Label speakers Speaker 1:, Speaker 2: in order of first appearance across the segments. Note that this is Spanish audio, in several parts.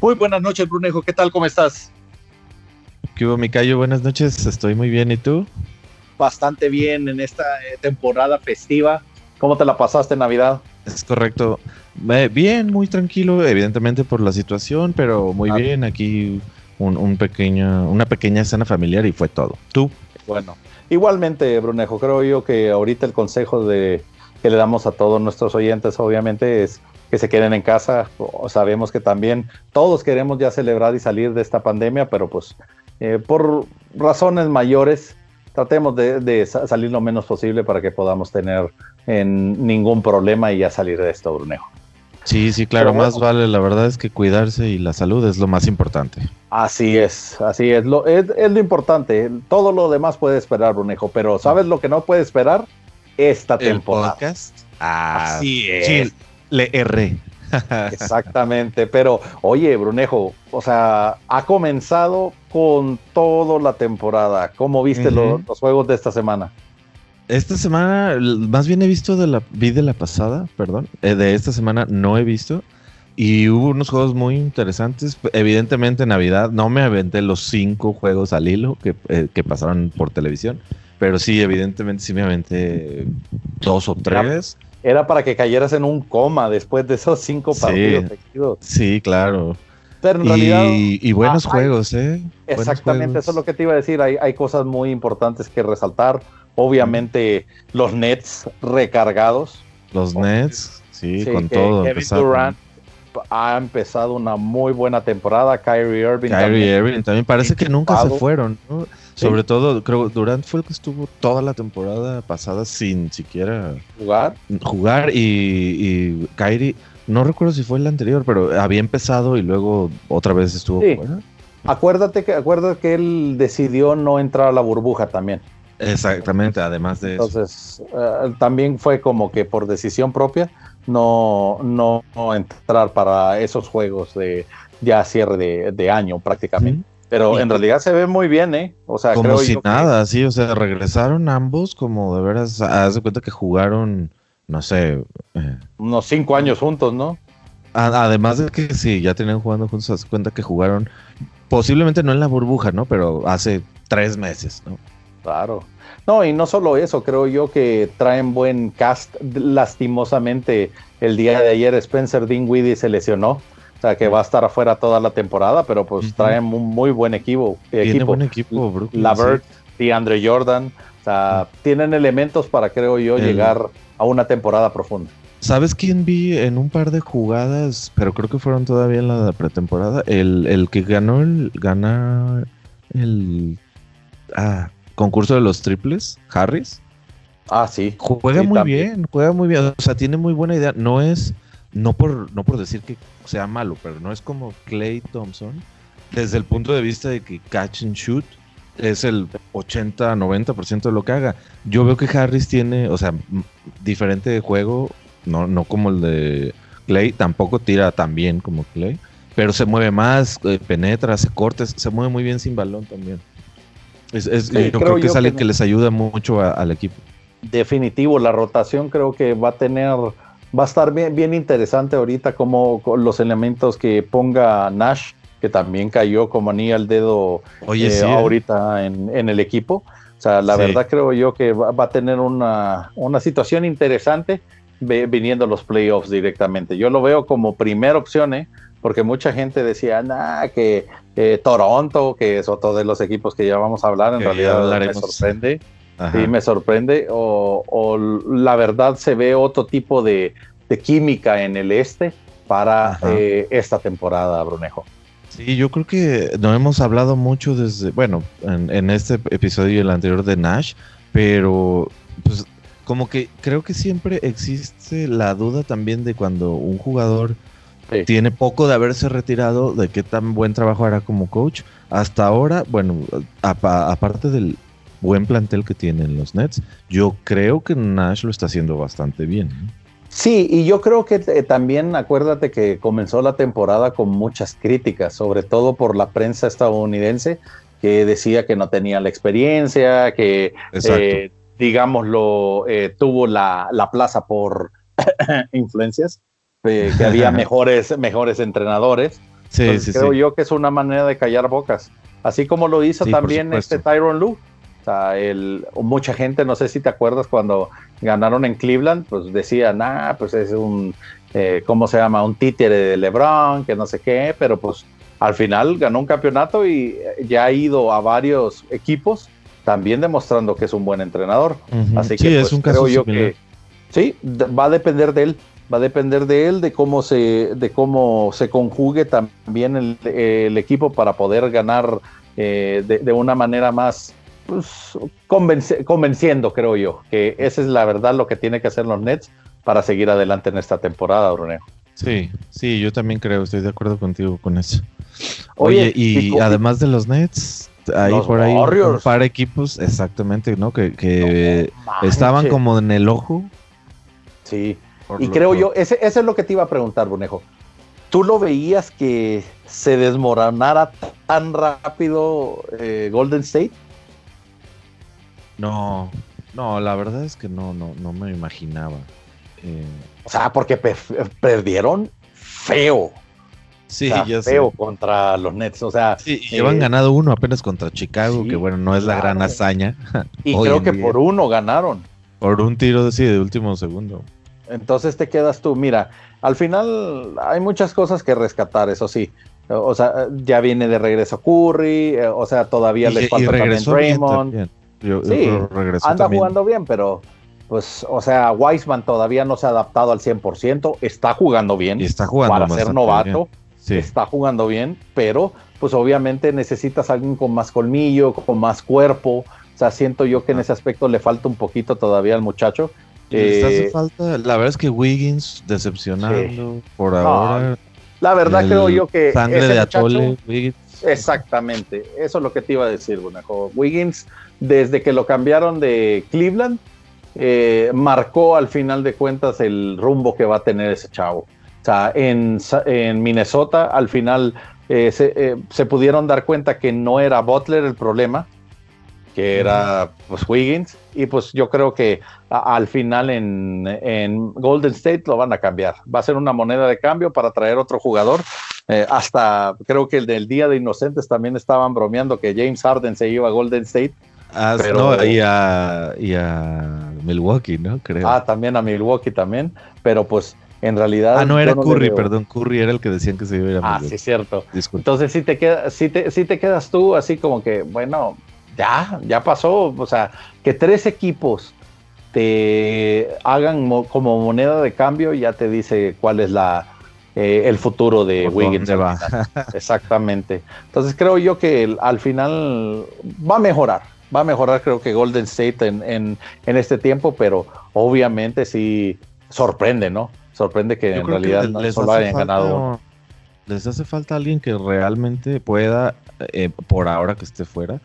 Speaker 1: Muy buenas noches, Brunejo. ¿Qué tal? ¿Cómo estás?
Speaker 2: ¿Qué hubo, Micayo? Buenas noches. Estoy muy bien. ¿Y tú?
Speaker 1: Bastante bien en esta eh, temporada festiva. ¿Cómo te la pasaste en Navidad?
Speaker 2: Es correcto. bien, muy tranquilo, evidentemente por la situación, pero muy bien. Aquí un, pequeño, una pequeña escena familiar y fue todo. ¿Tú?
Speaker 1: Bueno, igualmente, Brunejo, creo yo que ahorita el consejo de, que le damos a todos nuestros oyentes, obviamente, es que se queden en casa. Sabemos que también todos queremos ya celebrar y salir de esta pandemia, pero pues eh, por razones mayores, tratemos de, salir lo menos posible para que podamos tener en ningún problema y ya salir de esto, Brunejo.
Speaker 2: Sí, sí, claro, más vale, la verdad es que cuidarse y la salud es lo más importante.
Speaker 1: Así es, así es, lo, es, lo importante, todo lo demás puede esperar, Brunejo, pero ¿sabes lo que no puede esperar? Esta temporada.
Speaker 2: Ah, así es. Le erré.
Speaker 1: Exactamente, pero oye, Brunejo, o sea, ha comenzado con toda la temporada. ¿Cómo viste los, juegos de esta semana?
Speaker 2: Esta semana, más bien he visto de la, vi de la pasada, perdón, eh, de esta semana no he visto. Y hubo unos juegos muy interesantes. Evidentemente, Navidad no me aventé los cinco juegos al hilo que, eh, que pasaron por televisión. Pero sí, evidentemente sí me aventé dos o tres
Speaker 1: era para que cayeras en un coma después de esos cinco partidos
Speaker 2: sí, claro. Pero en realidad. Y, buenos ah, juegos, ¿eh?
Speaker 1: Exactamente, eso es lo que te iba a decir. Hay, hay cosas muy importantes que resaltar. Obviamente, los Nets recargados.
Speaker 2: Los Nets, sí, con todo.
Speaker 1: Kevin Durant ha empezado una muy buena temporada. Kyrie Irving.
Speaker 2: Kyrie también, Irving también parece que nunca se fueron, ¿no? Sobre todo, creo Durant fue el que estuvo toda la temporada pasada sin siquiera
Speaker 1: jugar.
Speaker 2: Jugar y, y Kyrie, no recuerdo si fue el anterior, pero había empezado y luego otra vez estuvo fuera.
Speaker 1: Acuérdate que, acuérdate que él decidió no entrar a la burbuja también.
Speaker 2: Exactamente, además de
Speaker 1: eso. Entonces, eh, también fue como que por decisión propia no, no, entrar para esos juegos de ya cierre de, año prácticamente. Pero en realidad se ve muy bien, ¿eh? O sea,
Speaker 2: como si nada, sí, o sea, regresaron ambos como de veras, haz de cuenta que jugaron, no sé.
Speaker 1: Eh, Unos cinco años juntos, ¿no?
Speaker 2: Además de que sí, ya tenían jugando juntos, haz de cuenta que jugaron, posiblemente no en la burbuja, ¿no? Pero hace tres meses, ¿no?
Speaker 1: Claro. No, y no solo eso, creo yo que traen buen cast. Lastimosamente, el día de ayer Spencer Dinwiddie se lesionó. O sea, que va a estar afuera toda la temporada, pero pues traen un muy buen equipo.
Speaker 2: Tiene buen equipo, Brooklyn.
Speaker 1: Lavert, sí. Andre Jordan. O sea, tienen elementos para, creo yo, llegar a una temporada profunda.
Speaker 2: ¿Sabes quién vi en un par de jugadas? Pero creo que fueron todavía en la pretemporada. El, el que ganó el. Gana el. Ah, concurso de los triples, Harris.
Speaker 1: Ah, sí.
Speaker 2: Juega muy bien, juega muy bien. O sea, tiene muy buena idea. No es no por, no por decir que sea malo, pero no es como Clay Thompson, desde el punto de vista de que catch and shoot es el 80-90% de lo que haga. Yo veo que Harris tiene, o sea, diferente juego, no, no como el de Clay, tampoco tira tan bien como Clay, pero se mueve más, eh, penetra, se cortes, se mueve muy bien sin balón también. Es, yo creo, que es alguien que, les ayuda mucho al equipo.
Speaker 1: Definitivo, la rotación creo que va a tener va a estar bien, bien interesante ahorita como los elementos que ponga Nash, que también cayó como anillo al dedo
Speaker 2: Oye, eh,
Speaker 1: ¿eh? ahorita en, el equipo. O sea, la verdad creo yo que va, a tener una, situación interesante viniendo los playoffs directamente. Yo lo veo como primera opción, ¿eh? porque mucha gente decía, nah, que Toronto, que es otro de los equipos que ya vamos a hablar, en realidad me sorprende. Sí, me sorprende. O, la verdad se ve otro tipo de, química en el este para eh, esta temporada, Brunejo.
Speaker 2: Sí, yo creo que no hemos hablado mucho desde, bueno, en, este episodio y el anterior de Nash, pero pues como que creo que siempre existe la duda también de cuando un jugador tiene poco de haberse retirado, de qué tan buen trabajo hará como coach. Hasta ahora, bueno, aparte del, buen plantel que tienen los Nets, yo creo que Nash lo está haciendo bastante bien.
Speaker 1: Sí, y yo creo que eh, también acuérdate que comenzó la temporada con muchas críticas, sobre todo por la prensa estadounidense, que decía que no tenía la experiencia, que, eh, digámoslo, eh, tuvo la, plaza por influencias, que había mejores, mejores entrenadores. Sí, sí, creo yo que es una manera de callar bocas. Así como lo hizo también este Tyron Lue. O sea, el, mucha gente, no sé si te acuerdas, cuando ganaron en Cleveland, pues decían, ah, pues es un, eh, ¿cómo se llama? Un títere de LeBron, que no sé qué, pero pues al final ganó un campeonato y ya ha ido a varios equipos, también demostrando que es un buen entrenador. Así que es pues, un creo yo que sí, va a depender de él va a depender de él, de cómo se, de cómo se conjugue también el, equipo para poder ganar eh, de, una manera más pues, convenciendo, creo yo, que esa es la verdad lo que tiene que hacer los Nets para seguir adelante en esta temporada, Brunejo.
Speaker 2: Sí, sí, yo también creo, estoy de acuerdo contigo con eso. Oye, y, además de los Nets, hay por ahí un par de equipos, exactamente, ¿no? Que, estaban como en el ojo.
Speaker 1: Sí, y creo yo, ese, es lo que te iba a preguntar, Bonejo. ¿Tú lo veías que se desmoronara tan rápido eh, Golden State?
Speaker 2: No, no, la verdad es que no, no, no me imaginaba.
Speaker 1: Eh, o sea, porque perdieron feo.
Speaker 2: Sí, ya
Speaker 1: feo contra los Nets. O sea,
Speaker 2: sí, llevan eh, ganado uno apenas contra Chicago, que bueno, no es la gran hazaña.
Speaker 1: Y creo que por uno ganaron.
Speaker 2: Por un tiro sí, de último segundo.
Speaker 1: Entonces te quedas tú, mira, al final hay muchas cosas que rescatar, eso sí. O sea, ya viene de regreso Curry, eh, o sea, todavía le falta también Raymond. sí, anda jugando bien, pero pues, o sea, Weisman todavía no se ha adaptado al 100%, está jugando bien.
Speaker 2: está jugando
Speaker 1: para ser novato, está jugando bien, pero pues obviamente necesitas alguien con más colmillo, con más cuerpo. O sea, siento yo que en ese aspecto le falta un poquito todavía al muchacho.
Speaker 2: Eh, falta, la verdad es que Wiggins decepcionando por ahora.
Speaker 1: La verdad creo yo que
Speaker 2: sangre de Atole, Wiggins.
Speaker 1: Exactamente, eso es lo que te iba a decir, Wiggins, desde que lo cambiaron de Cleveland, eh, marcó al final de cuentas el rumbo que va a tener ese chavo. O sea, en, en Minnesota al final eh, se, se, pudieron dar cuenta que no era Butler el problema, que era pues Wiggins, y pues yo creo que al final en, Golden State lo van a cambiar. Va a ser una moneda de cambio para traer otro jugador. Eh, hasta creo que el del Día de Inocentes también estaban bromeando que James Harden se iba a Golden State.
Speaker 2: Ah, pero, y, a, y a Milwaukee, ¿no? Creo.
Speaker 1: Ah, también a Milwaukee también, pero pues en realidad.
Speaker 2: Ah, no era Curry, perdón, Curry era el que decían que se iba a ir
Speaker 1: a Ah, sí, cierto. Entonces, si te, queda, si, te, si te quedas tú así como que, bueno, ya, ya pasó. O sea, que tres equipos te hagan como moneda de cambio, ya te dice cuál es la, eh, el futuro de Wiggins. Va. Exactamente. Entonces creo yo que al final va a mejorar. Va a mejorar creo que Golden State en, en, este tiempo, pero obviamente sí sorprende, ¿no? Sorprende que en realidad no solo hayan ganado
Speaker 2: Les hace falta alguien que realmente pueda, eh, por ahora que esté fuera,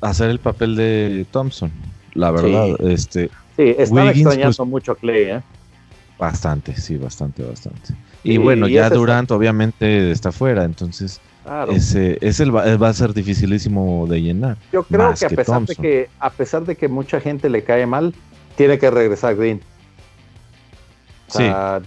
Speaker 2: hacer el papel de Thompson. La verdad, este
Speaker 1: Sí, extrañando pues, mucho a Clay, ¿eh?
Speaker 2: Bastante, sí, bastante, bastante. Y, bueno, ya Durant obviamente está fuera, entonces ese, ese va, a ser dificilísimo de llenar.
Speaker 1: Yo creo que a pesar de que a pesar de que mucha gente le cae mal, tiene que regresar Green.
Speaker 2: sí. ah,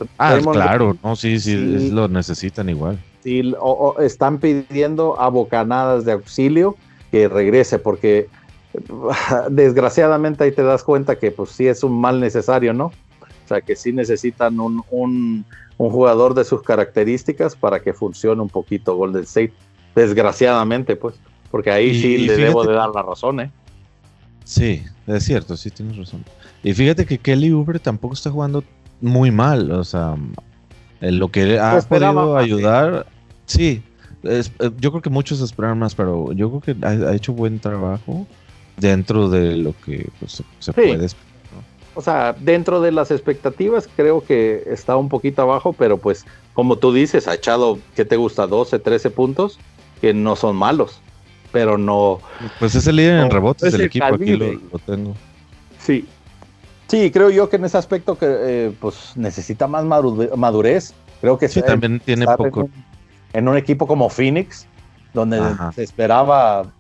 Speaker 2: claro, no, sí, sí, lo necesitan igual.
Speaker 1: Sí, o, están pidiendo a bocanadas de auxilio que regrese, porque desgraciadamente ahí te das cuenta que pues sí es un mal necesario, ¿no? O sea, que sí necesitan un, un, jugador de sus características para que funcione un poquito Golden State. Desgraciadamente, pues, porque ahí sí le debo de dar la razón, ¿eh?
Speaker 2: Sí, es cierto, sí tienes razón. Y fíjate que Kelly Uber tampoco está jugando muy mal, o sea, lo que ha podido ayudar, sí, eh, yo creo que muchos esperan más, pero yo creo que ha, hecho buen trabajo dentro de lo que pues, se puede esperar.
Speaker 1: O sea, dentro de las expectativas creo que está un poquito abajo, pero pues como tú dices, ha echado, ¿qué te gusta? 12, 13 puntos, que no son malos, pero no...
Speaker 2: Pues es el líder en rebotes del equipo, aquí lo, tengo.
Speaker 1: Sí, sí, creo yo que en ese aspecto que eh, pues necesita más madurez. Creo que
Speaker 2: sí, también tiene poco.
Speaker 1: En un, equipo como Phoenix, donde se esperaba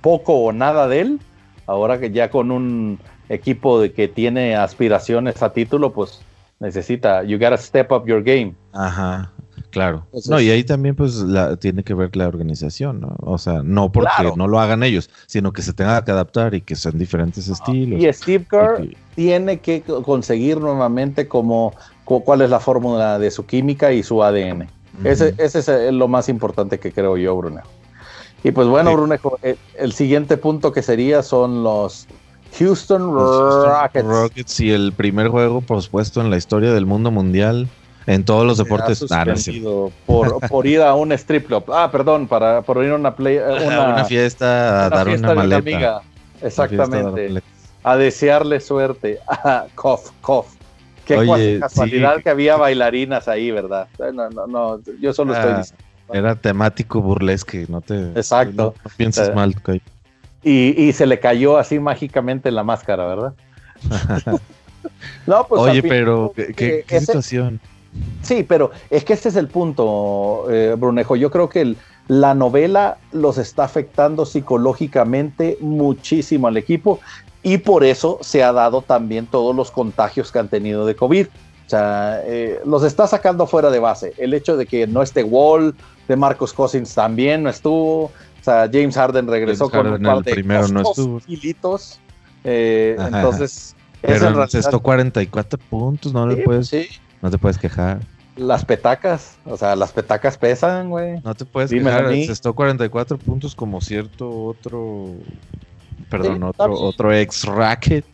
Speaker 1: poco o nada de él, ahora que ya con un equipo de que tiene aspiraciones a título, pues necesita, you gotta step up your game.
Speaker 2: Ajá. Claro. no, y ahí también pues la, tiene que ver la organización, ¿no? O sea, no porque no lo hagan ellos, sino que se tenga que adaptar y que sean diferentes estilos.
Speaker 1: Y Steve Kerr tiene que conseguir nuevamente como cuál es la fórmula de su química y su ADN. Ese, ese, es lo más importante que creo yo, Brunejo. Y pues bueno, Brunejo, el, el, siguiente punto que sería son los Houston, Rockets.
Speaker 2: Rockets y el primer juego pospuesto en la historia del mundo mundial en todos los deportes.
Speaker 1: Ah, por, por, ir a un strip club. Ah, perdón, para por ir a una play,
Speaker 2: una, fiesta a dar una maleta. amiga.
Speaker 1: Exactamente. A, desearle suerte. a cough, cough. Qué casualidad que había bailarinas ahí, ¿verdad? No, no, no, yo solo estoy ah, diciendo.
Speaker 2: Era temático burlesque, no te
Speaker 1: Exacto.
Speaker 2: No, pienses mal.
Speaker 1: Y, y se le cayó así mágicamente en la máscara, ¿verdad?
Speaker 2: no, pues Oye, pero qué, situación.
Speaker 1: Sí, pero es que este es el punto, eh, Brunejo. Yo creo que la novela los está afectando psicológicamente muchísimo al equipo y por eso se ha dado también todos los contagios que han tenido de COVID. O sea, eh, los está sacando fuera de base. El hecho de que no esté Wall, de Marcos Cousins también no estuvo. O sea, James Harden regresó con un par de
Speaker 2: primero no estuvo.
Speaker 1: Eh, entonces,
Speaker 2: pero esto 44 puntos, no le puedes. Sí. No te puedes quejar.
Speaker 1: Las petacas, o sea, las petacas pesan, güey.
Speaker 2: No te puedes quejar. Se estó 44 puntos como cierto otro. Perdón, otro, otro ex racket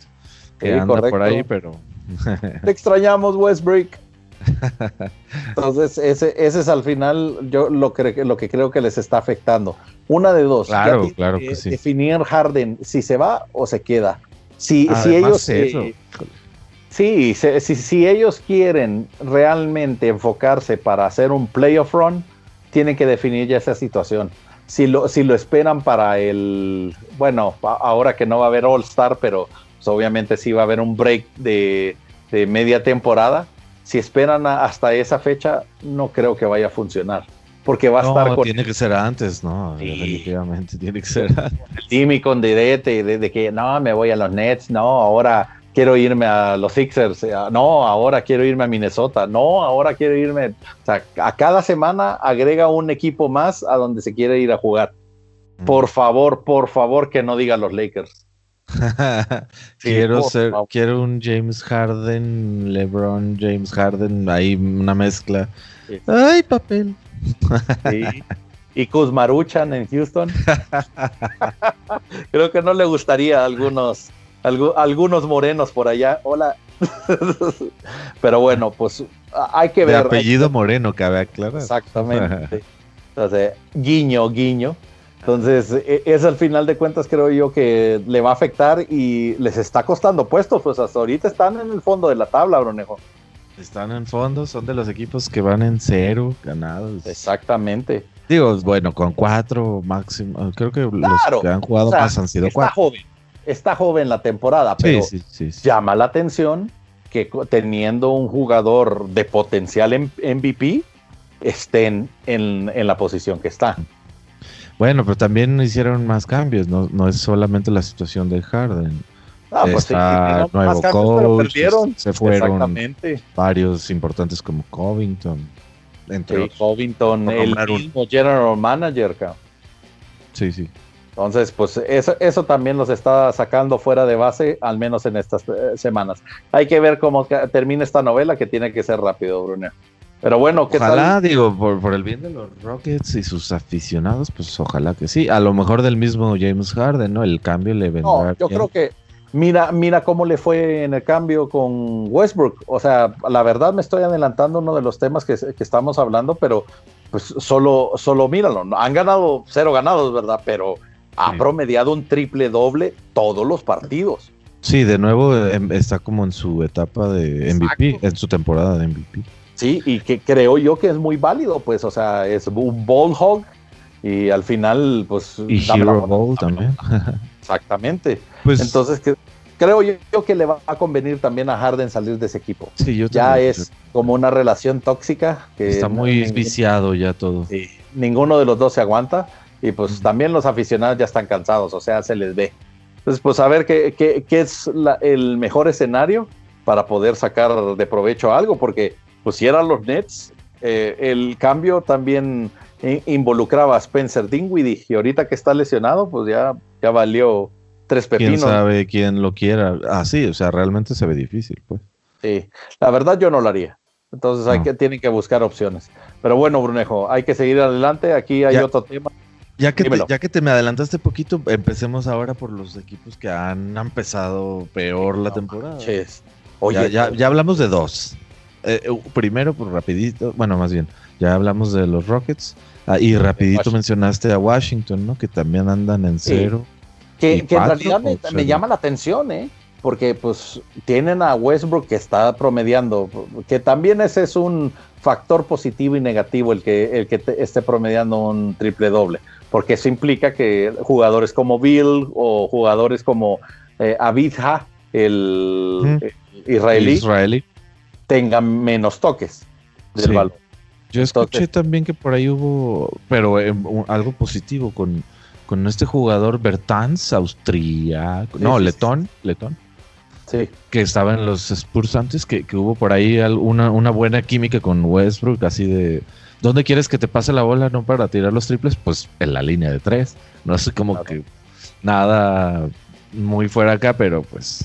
Speaker 2: que anda por ahí, pero.
Speaker 1: Te extrañamos, Westbrook. Entonces, ese, ese es al final yo lo que, lo que creo que les está afectando. Una de dos.
Speaker 2: Claro, claro que sí.
Speaker 1: Definir Harden si se va o se queda. Si, si ellos. Sí, si, ellos quieren realmente enfocarse para hacer un playoff run, tienen que definir ya esa situación. Si lo, si lo esperan para el, bueno, ahora que no va a haber All Star, pero pues, obviamente sí va a haber un break de, media temporada, si esperan hasta esa fecha, no creo que vaya a funcionar. Porque va a estar
Speaker 2: con. Tiene que ser antes, ¿no? Definitivamente tiene que ser antes.
Speaker 1: Jimmy con direte de, de, que no, me voy a los Nets, no, ahora quiero irme a los Sixers, eh, no, ahora quiero irme a Minnesota, no, ahora quiero irme, o sea, a cada semana agrega un equipo más a donde se quiere ir a jugar. Por favor, por favor, que no diga los Lakers.
Speaker 2: quiero ser, quiero un James Harden, LeBron, James Harden, ahí una mezcla. Ay, papel.
Speaker 1: Y Kuzmaruchan en Houston. Creo que no le gustaría a algunos algunos morenos por allá. Hola. Pero bueno, pues hay que ver.
Speaker 2: De apellido moreno, cabe aclarar.
Speaker 1: Exactamente. Entonces, guiño, guiño. Entonces, e, es al final de cuentas, creo yo, que le va a afectar y les está costando puestos. Pues hasta ahorita están en el fondo de la tabla, Bronejo.
Speaker 2: Están en fondo, son de los equipos que van en cero ganados.
Speaker 1: Exactamente.
Speaker 2: Digo, bueno, con cuatro máximo. Creo que los que han jugado más han sido cuatro.
Speaker 1: joven está joven la temporada, pero llama la atención que teniendo un jugador de potencial en MVP estén en, la posición que está.
Speaker 2: Bueno, pero también hicieron más cambios, no, no es solamente la situación de Harden.
Speaker 1: Ah, pues está nuevo coach,
Speaker 2: se fueron varios importantes como Covington.
Speaker 1: Entre Covington, el mismo general manager.
Speaker 2: Sí, sí.
Speaker 1: Entonces, pues eso, eso también los está sacando fuera de base, al menos en estas eh, semanas. Hay que ver cómo termina esta novela, que tiene que ser rápido, Bruno. Pero bueno,
Speaker 2: ¿qué ojalá, digo, por, el bien de los Rockets y sus aficionados, pues ojalá que sí. A lo mejor del mismo James Harden, ¿no? El cambio le vendrá. No,
Speaker 1: yo creo que mira, mira cómo le fue en el cambio con Westbrook. O sea, la verdad me estoy adelantando uno de los temas que, que estamos hablando, pero pues solo, solo míralo. Han ganado cero ganados, ¿verdad? Pero ha promediado un triple doble todos los partidos.
Speaker 2: Sí, de nuevo em, está como en su etapa de MVP, en su temporada de MVP.
Speaker 1: Sí, y que creo yo que es muy válido, pues, o sea, es un ball hog y al final, pues.
Speaker 2: Y Hero Ball también.
Speaker 1: Exactamente. Pues, Entonces, que, creo yo que le va a convenir también a Harden salir de ese equipo.
Speaker 2: Sí, yo
Speaker 1: ya es como una relación tóxica. Que
Speaker 2: está muy viciado ya todo.
Speaker 1: Sí, ninguno de los dos se aguanta. Y pues también los aficionados ya están cansados, o sea, se les ve. Entonces, pues a ver qué, qué, es el mejor escenario para poder sacar de provecho algo, porque pues si eran los Nets, eh, el cambio también involucraba a Spencer Dinwiddie y ahorita que está lesionado, pues ya, ya valió tres pepinos.
Speaker 2: Quién sabe quién lo quiera. Ah, sí, o sea, realmente se ve difícil, pues.
Speaker 1: Sí, la verdad yo no lo haría. Entonces hay que, tienen que buscar opciones. Pero bueno, Brunejo, hay que seguir adelante. Aquí hay otro tema.
Speaker 2: Ya que, te, ya que te me adelantaste poquito, empecemos ahora por los equipos que han empezado peor la temporada. Oye, ya, ya, hablamos de dos. Eh, eh, primero, por pues, rapidito, bueno, más bien, ya hablamos de los Rockets. Ah, y rapidito mencionaste a Washington, ¿no? Que también andan en cero.
Speaker 1: Que, en realidad me, llama la atención, ¿eh? Porque pues tienen a Westbrook que está promediando, que también ese es un factor positivo y negativo el que, el que esté promediando un triple doble, porque eso implica que jugadores como Bill o jugadores como eh, Abidha, el, israelí, tengan menos toques del balón.
Speaker 2: Yo escuché también que por ahí hubo, pero eh, algo positivo con, con este jugador Bertans, austríaco, no, letón, letón. Sí. Que estaba en los Spurs antes, que, hubo por ahí una, una, buena química con Westbrook, así de, ¿dónde quieres que te pase la bola, no para tirar los triples? Pues en la línea de tres. No sé como que nada muy fuera acá, pero pues...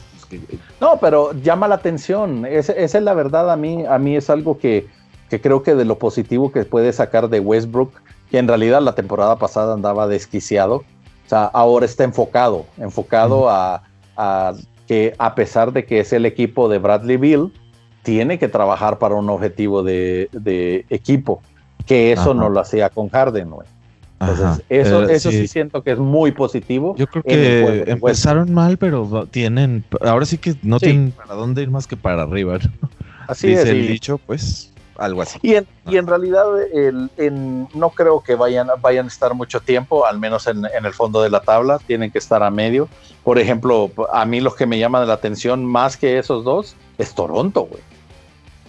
Speaker 1: No, pero llama la atención. esa es la verdad. A mí, a mí es algo que, que creo que de lo positivo que puede sacar de Westbrook, que en realidad la temporada pasada andaba desquiciado, o sea, ahora está enfocado, enfocado a, que a pesar de que es el equipo de Bradley Bill, tiene que trabajar para un objetivo de, equipo, que eso no lo hacía con Harden, güey. Entonces, eso, eh, eso sí. siento que es muy positivo.
Speaker 2: Yo creo que empezaron mal, pero tienen, ahora sí que no tienen para dónde ir más que para arriba. Así Dice es. el dicho, pues algo así.
Speaker 1: Y en, y en realidad el, no creo que vayan, vayan a estar mucho tiempo, al menos en, el fondo de la tabla, tienen que estar a medio. Por ejemplo, a mí los que me llaman la atención más que esos dos es Toronto, güey.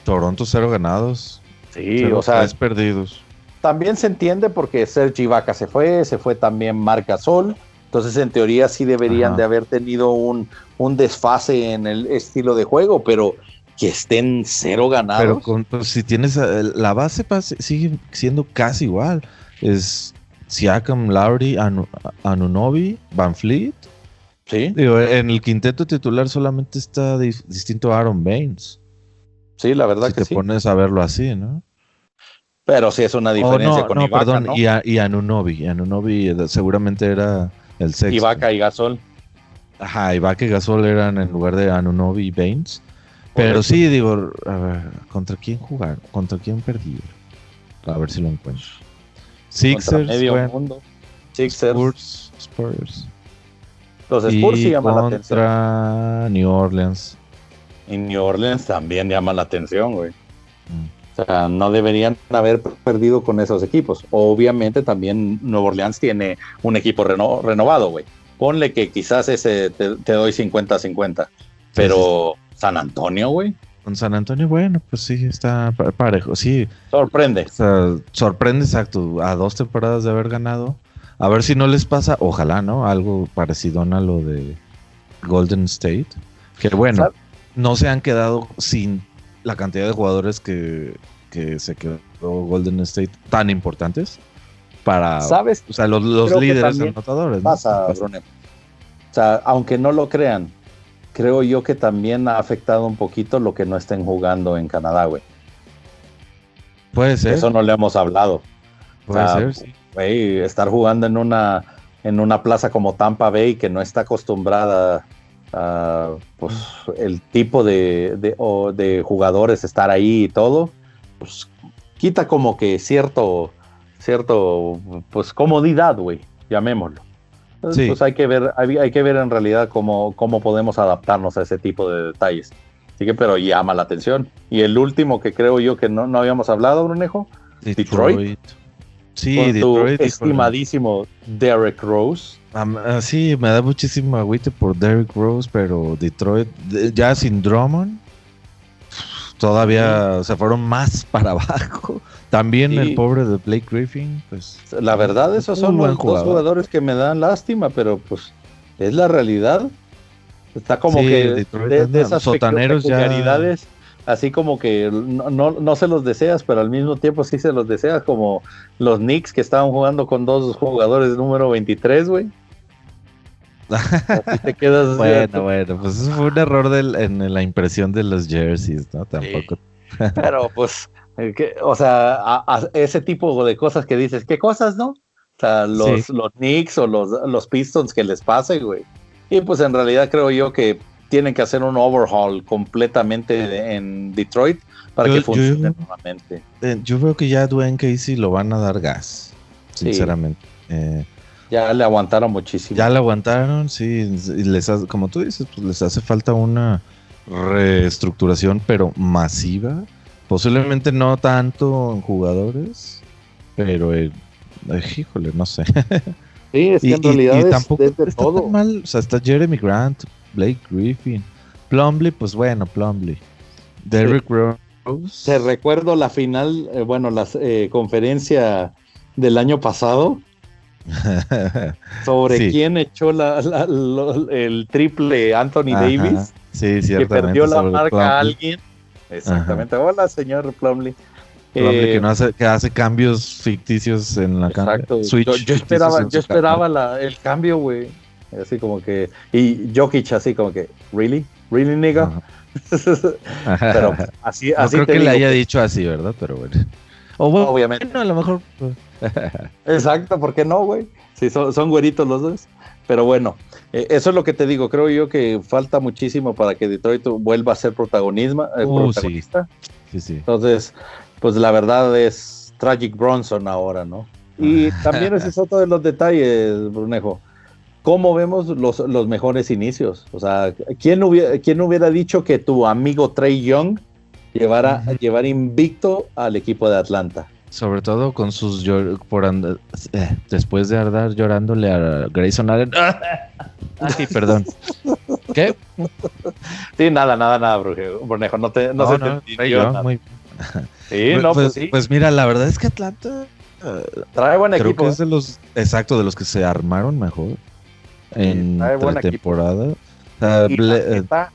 Speaker 2: Toronto cero ganados.
Speaker 1: Sí, o sea.
Speaker 2: Tres perdidos.
Speaker 1: También se entiende porque Sergi Vaca se fue, se fue también Marca Sol. Entonces, en teoría, sí deberían de haber tenido un, un desfase en el estilo de juego, pero que estén cero ganados. Pero
Speaker 2: con, pues, si tienes eh, la base sigue siendo casi igual. Es Siakam, Lowry, Anunobi, Van Fleet. Sí. en el quinteto titular solamente está distinto Aaron Baines.
Speaker 1: Sí, la verdad
Speaker 2: si
Speaker 1: que
Speaker 2: te pones a verlo así, ¿no?
Speaker 1: Pero sí es una oh, diferencia con no, perdón,
Speaker 2: Y, y Anunobi. Anunobi eh, seguramente era el sexto.
Speaker 1: Ibaka y Gasol.
Speaker 2: Ajá, Ibaka y Gasol eran en lugar de Anunobi y Baines. Pero sí, digo, a ver, ¿contra quién jugar? ¿Contra quién perdí? A ver si lo encuentro.
Speaker 1: Sixers, medio mundo. Sixers. Spurs, Spurs. Los Spurs sí llaman la atención.
Speaker 2: Contra New Orleans.
Speaker 1: Y New Orleans también llama la atención, güey. Mm. O sea, no deberían haber perdido con esos equipos. Obviamente también Nueva Orleans tiene un equipo renovado, güey. Ponle que quizás ese te, doy 50-50. Pero... San Antonio, güey.
Speaker 2: Con San Antonio, bueno, pues sí, está parejo, sí.
Speaker 1: Sorprende.
Speaker 2: sorprende, exacto, a dos temporadas de haber ganado. A ver si no les pasa, ojalá, ¿no? Algo parecido a lo de Golden State. Que bueno, no se han quedado sin la cantidad de jugadores que, se quedó Golden State tan importantes para
Speaker 1: ¿Sabes?
Speaker 2: O sea, los, líderes anotadores.
Speaker 1: Pasa, ¿no? O sea, aunque no lo crean, creo yo que también ha afectado un poquito lo que no estén jugando en Canadá, güey.
Speaker 2: Puede ser.
Speaker 1: Eso no le hemos hablado.
Speaker 2: Puede ser, sí.
Speaker 1: Güey, estar jugando en una, en una plaza como Tampa Bay que no está acostumbrada a pues, el tipo de, de, jugadores estar ahí y todo, pues quita como que cierto, cierto, pues comodidad, güey, llamémoslo. Pues hay que ver, hay, que ver en realidad cómo, cómo podemos adaptarnos a ese tipo de detalles. Así que, pero llama la atención. Y el último que creo yo que no, no habíamos hablado, Brunejo, Detroit.
Speaker 2: Sí,
Speaker 1: con
Speaker 2: Detroit.
Speaker 1: Tu estimadísimo Derek Rose.
Speaker 2: Ah, sí, me da muchísimo agüite por Derek Rose, pero Detroit, ya sin Drummond, todavía se fueron más para abajo. También el pobre de Blake Griffin, pues.
Speaker 1: La verdad, esos son los dos jugadores que me dan lástima, pero pues es la realidad. Está como que
Speaker 2: de, esas sotaneros
Speaker 1: peculiaridades así como que no, no, se los deseas, pero al mismo tiempo sí se los deseas, como los Knicks que estaban jugando con dos jugadores número 23, güey.
Speaker 2: Así te quedas. bueno, bueno, pues eso fue un error en la impresión de los jerseys, ¿no? Tampoco.
Speaker 1: pero pues, eh, o sea, ese tipo de cosas que dices, ¿qué cosas, no? O sea, los, los Knicks o los, los Pistons que les pase, güey. Y pues en realidad creo yo que tienen que hacer un overhaul completamente en Detroit para que funcione nuevamente.
Speaker 2: Eh, yo veo que ya Dwayne Casey lo van a dar gas, sinceramente. Eh,
Speaker 1: ya le aguantaron muchísimo.
Speaker 2: Ya le aguantaron, sí. les como tú dices, pues les hace falta una reestructuración, pero masiva. Posiblemente no tanto en jugadores, pero eh, híjole, no sé.
Speaker 1: Sí, es que en realidad
Speaker 2: tampoco está todo. mal. O sea, está Jeremy Grant, Blake Griffin. Plumley, pues bueno, Plumley. Derrick Rose.
Speaker 1: Te recuerdo la final, eh, bueno, la eh, conferencia del año pasado. sobre quién echó el triple Anthony Davis.
Speaker 2: Sí,
Speaker 1: Que perdió la marca a alguien. Exactamente. Hola, señor Plumley.
Speaker 2: Eh, que, no hace, que hace cambios ficticios en la
Speaker 1: cancha. Yo, yo, esperaba, yo esperaba el cambio, güey. Así como que. Y Jokic, así como que, ¿really? ¿really, nigga?
Speaker 2: Pero así, así no creo que le haya dicho así, ¿verdad? Pero bueno.
Speaker 1: O bueno, Obviamente.
Speaker 2: a lo mejor.
Speaker 1: Exacto, ¿por qué no, güey? Sí, son, son güeritos los dos. Pero bueno, eh, eso es lo que te digo. Creo yo que falta muchísimo para que Detroit vuelva a ser protagonismo, eh, uh, protagonista. Sí. Sí, Entonces, pues la verdad es Tragic Bronson ahora, ¿no? Y también ese es otro de los detalles, Brunejo. ¿Cómo vemos los, los mejores inicios? O sea, ¿quién hubiera, ¿quién hubiera dicho que tu amigo Trey Young llevara, llevar invicto al equipo de Atlanta?
Speaker 2: Sobre todo con sus por eh, después de andar llorándole a Grayson Allen. Ay, perdón. ¿Qué?
Speaker 1: Sí, nada, nada, nada, Brunejo. No te, no, no se te muy...
Speaker 2: Sí, pues, no, pues, pues, pues, mira, la verdad es que Atlanta
Speaker 1: eh, trae buen creo
Speaker 2: Que es de los, exacto, de los que se armaron mejor en la temporada.
Speaker 1: la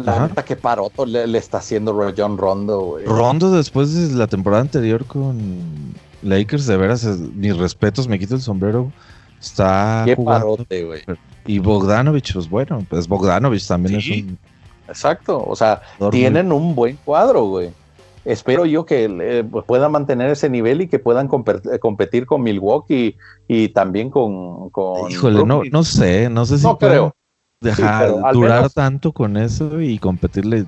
Speaker 1: eh, neta, que Paroto le, está haciendo John Rondo,
Speaker 2: Rondo después de la temporada anterior con Lakers, de veras, mis respetos, me quito el sombrero. Está
Speaker 1: Qué parote, güey.
Speaker 2: Y Bogdanovich, pues bueno, pues Bogdanovich también es un.
Speaker 1: Exacto, o sea, tienen un buen cuadro, güey espero yo que eh, puedan mantener ese nivel y que puedan competir con Milwaukee y, también con,
Speaker 2: Híjole, no, no sé, no sé si
Speaker 1: no creo.
Speaker 2: Dejar durar tanto con eso y competirle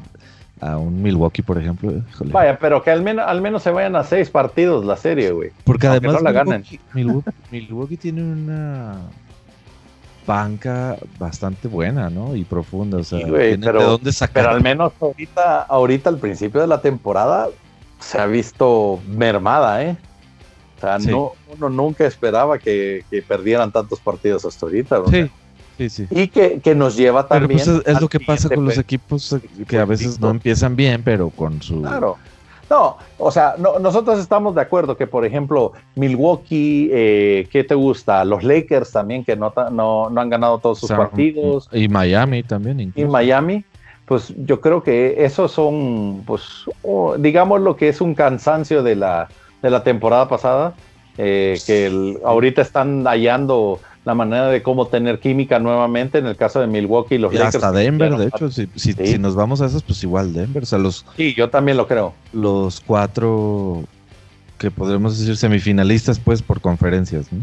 Speaker 2: a un Milwaukee, por ejemplo.
Speaker 1: Vaya, pero que al menos, al menos se vayan a seis partidos la serie, güey.
Speaker 2: Porque además Milwaukee tiene una banca bastante buena, ¿no? Y profunda, o sea,
Speaker 1: pero, de dónde sacar. Pero al menos ahorita, ahorita al principio de la temporada se ha visto mermada, ¿eh? O sea, no, uno nunca esperaba que, perdieran tantos partidos hasta ahorita, ¿no?
Speaker 2: Sí. Sí, sí.
Speaker 1: Y que, que nos lleva pues, también.
Speaker 2: es, lo que pasa con los equipos que a veces no empiezan bien, pero con su.
Speaker 1: Claro no, o sea, nosotros estamos de acuerdo que, por ejemplo, Milwaukee, eh, ¿qué te gusta? Los Lakers también, que no, no, han ganado todos sus partidos.
Speaker 2: Y Miami también.
Speaker 1: Y Miami, pues yo creo que esos son, pues, digamos lo que es un cansancio de la, de la temporada pasada, eh, que ahorita están hallando la manera de cómo tener química nuevamente en el caso de Milwaukee los
Speaker 2: y hasta Denver de hecho si, si, nos vamos a esos pues igual Denver o sea los
Speaker 1: sí yo también lo creo.
Speaker 2: los cuatro que podremos decir semifinalistas pues por conferencias ¿no?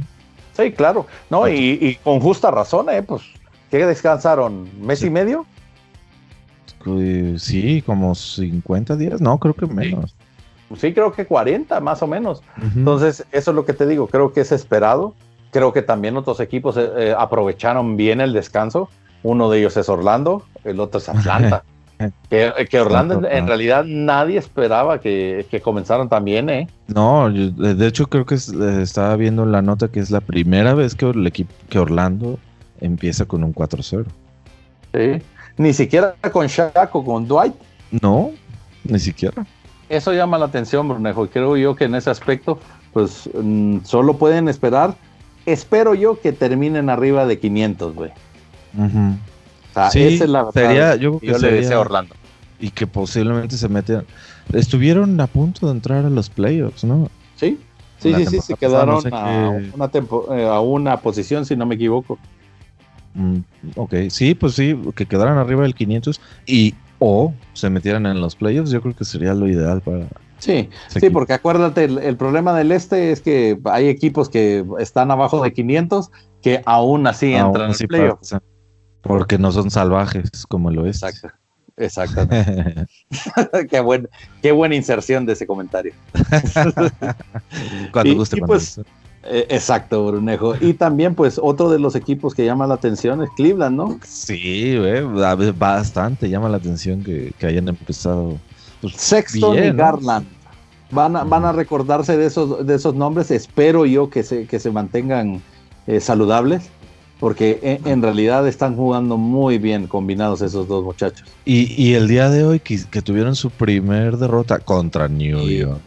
Speaker 1: sí claro. No y, con justa razón eh pues ¿qué descansaron mes y medio
Speaker 2: sí como 50 días no creo que menos.
Speaker 1: Sí, creo que 40 más o menos. Entonces eso es lo que te digo creo que es esperado Creo que también otros equipos eh, eh, aprovecharon bien el descanso. Uno de ellos es Orlando, el otro es Atlanta. que, Orlando en, realidad nadie esperaba que, comenzaran tan bien, ¿eh?
Speaker 2: No, de hecho creo que estaba viendo la nota que es la primera vez que el equipo que Orlando empieza con un 4-0.
Speaker 1: Sí, ni siquiera con Shaq o con Dwight.
Speaker 2: No, ni siquiera.
Speaker 1: Eso llama la atención, Brunejo, y creo yo que en ese aspecto, pues mm, solo pueden esperar espero yo que terminen arriba de 500, güey.
Speaker 2: sí, esa es la sería, yo, creo que
Speaker 1: le deseo a Orlando.
Speaker 2: y que posiblemente se meten. Estuvieron a punto de entrar a los playoffs, ¿no?
Speaker 1: Sí, sí, sí, sí, se quedaron a, una eh, a una posición, si no me equivoco.
Speaker 2: Mm, ok, sí, pues sí, que quedaran arriba del 500 y o se metieran en los playoffs, yo creo que sería lo ideal para.
Speaker 1: Sí, sí, porque acuérdate, el, problema del este es que hay equipos que están abajo de 500 que aún así entran en playoffs.
Speaker 2: Porque no son salvajes como lo es.
Speaker 1: Exacto. Exactamente. qué, buen, qué buena inserción de ese comentario.
Speaker 2: cuando guste.
Speaker 1: pues, eh, exacto, Brunejo. Y también, pues, otro de los equipos que llama la atención es Cleveland, ¿no?
Speaker 2: Sí, bastante llama la atención que, hayan empezado.
Speaker 1: Pues, Sexton y Garland. Van a, van a recordarse de esos, de esos nombres. Espero yo que se, que se mantengan eh, saludables porque en, realidad están jugando muy bien combinados esos dos muchachos.
Speaker 2: Y, el día de hoy que, tuvieron su primer derrota contra New York.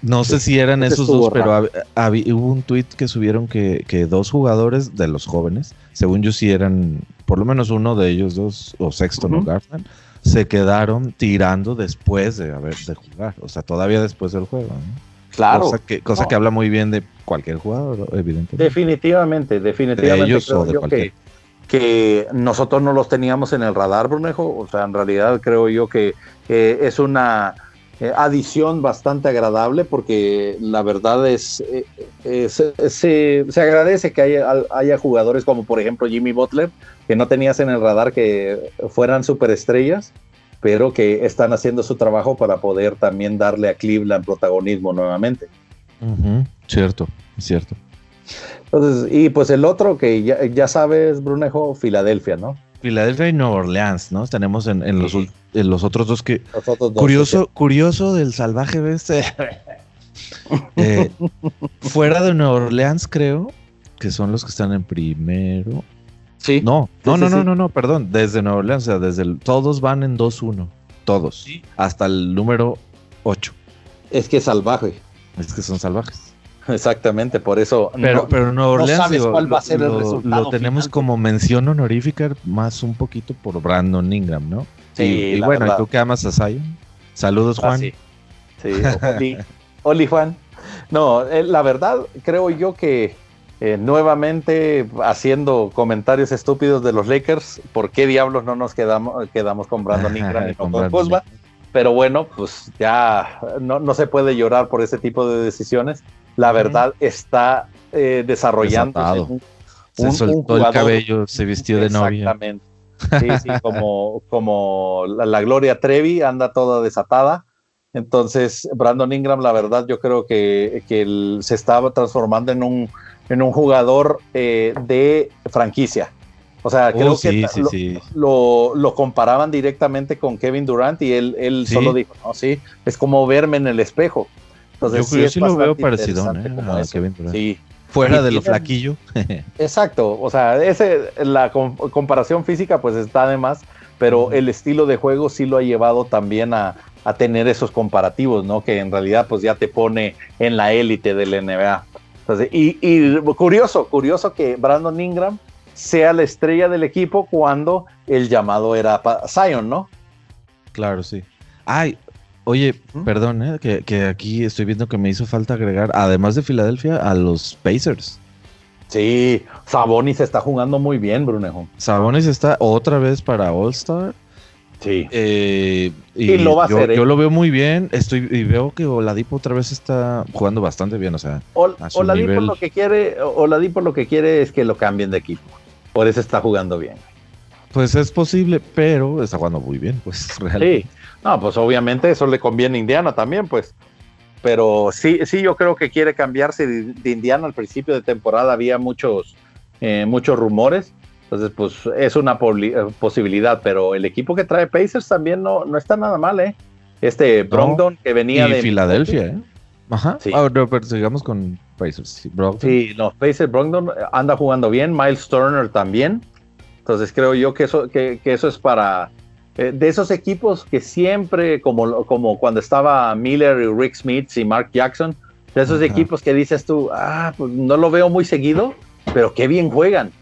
Speaker 2: No sé si eran esos dos, pero hubo un tweet que subieron que, dos jugadores de los jóvenes, según yo sí eran, por lo menos uno de ellos dos, o Sexton o Garland, se quedaron tirando después de haber de jugar, o sea, todavía después del juego.
Speaker 1: Claro.
Speaker 2: Cosa, que, cosa que habla muy bien de cualquier jugador, evidentemente.
Speaker 1: Definitivamente, definitivamente. que, que, nosotros no los teníamos en el radar, Brunejo. O sea, en realidad creo yo que es una eh, adición bastante agradable porque la verdad es, eh, eh, se, se, agradece que haya, haya, jugadores como por ejemplo Jimmy Butler, que no tenías en el radar que fueran superestrellas pero que están haciendo su trabajo para poder también darle a Cleveland protagonismo nuevamente.
Speaker 2: Cierto, cierto.
Speaker 1: Entonces, y pues el otro que ya, sabes, Brunejo, Filadelfia, ¿no?
Speaker 2: Filadelfia y Nueva Orleans, ¿no? Tenemos en, los, los, otros dos que... curioso, curioso del salvaje este. fuera de Nueva Orleans, creo que son los que están en primero. No, no, no, no, no, no, perdón. Desde Nueva Orleans, o sea, desde el, todos van en 2-1. Todos. Hasta el número 8.
Speaker 1: Es que es salvaje.
Speaker 2: Es que son salvajes.
Speaker 1: Exactamente, por eso.
Speaker 2: Pero, no, pero Nueva Orleans, sabes cuál va a ser el resultado. Lo tenemos como mención honorífica más un poquito por Brandon Ingram, ¿no? Sí. Y, bueno, ¿y tú qué amas a Zion? Saludos, ah, Juan.
Speaker 1: sí. sí. Oli, Juan. No, eh, la verdad, creo yo que eh, nuevamente haciendo comentarios estúpidos de los Lakers. ¿Por qué diablos no nos quedamos, quedamos con Brandon Ingram y con Kuzma? Pero bueno, pues ya no, se puede llorar por ese tipo de decisiones. La verdad está eh, desarrollando
Speaker 2: un, se soltó el cabello, se vistió de novia.
Speaker 1: Exactamente. Sí, sí, como, como la, Gloria Trevi anda toda desatada. Entonces, Brandon Ingram, la verdad, yo creo que, que se estaba transformando en un en un jugador eh, de franquicia. O sea, creo oh, que lo, lo, comparaban directamente con Kevin Durant y él, él solo dijo, no, sí, es como verme en el espejo.
Speaker 2: Entonces, yo, sí, lo veo parecido ¿eh? a Kevin Durant. Sí. Fuera de lo flaquillo.
Speaker 1: exacto, o sea, ese, la comparación física pues está de más, pero el estilo de juego sí lo ha llevado también a, a tener esos comparativos, ¿no? Que en realidad pues ya te pone en la élite del NBA y, curioso, curioso que Brandon Ingram sea la estrella del equipo cuando el llamado era Zion, ¿no?
Speaker 2: Claro, sí. Ay, oye, perdón, ¿eh? que, aquí estoy viendo que me hizo falta agregar, además de Filadelfia, a los Pacers.
Speaker 1: Sí, Sabonis está jugando muy bien, Brunejo.
Speaker 2: Sabonis está otra vez para All Star.
Speaker 1: Sí.
Speaker 2: Eh, y, lo va a yo, hacer. ¿eh? Yo lo veo muy bien. Estoy y veo que Oladipo otra vez está jugando bastante bien. O sea,
Speaker 1: Oladipo lo que quiere, Oladipo lo que quiere es que lo cambien de equipo. Por eso está jugando bien.
Speaker 2: Pues es posible, pero está jugando muy bien, pues
Speaker 1: realmente. Sí. No, pues obviamente eso le conviene a Indiana también, pues. Pero sí, sí, yo creo que quiere cambiarse de, Indiana. Al principio de temporada había muchos, eh, muchos rumores entonces, pues es una eh, posibilidad, pero el equipo que trae Pacers también no, no está nada mal, ¿eh? Este Brogdon que venía
Speaker 2: de Filadelfia, ¿eh? Ajá. Sí. Ah, pero sigamos con Pacers.
Speaker 1: Sí, sí, los Pacers, Brogdon anda jugando bien, Miles Turner también. Entonces creo yo que eso, que, eso es para eh, de esos equipos que siempre, como, como cuando estaba Miller y Rick Smith y Mark Jackson, de esos equipos que dices tú, ah, pues no lo veo muy seguido, pero qué bien juegan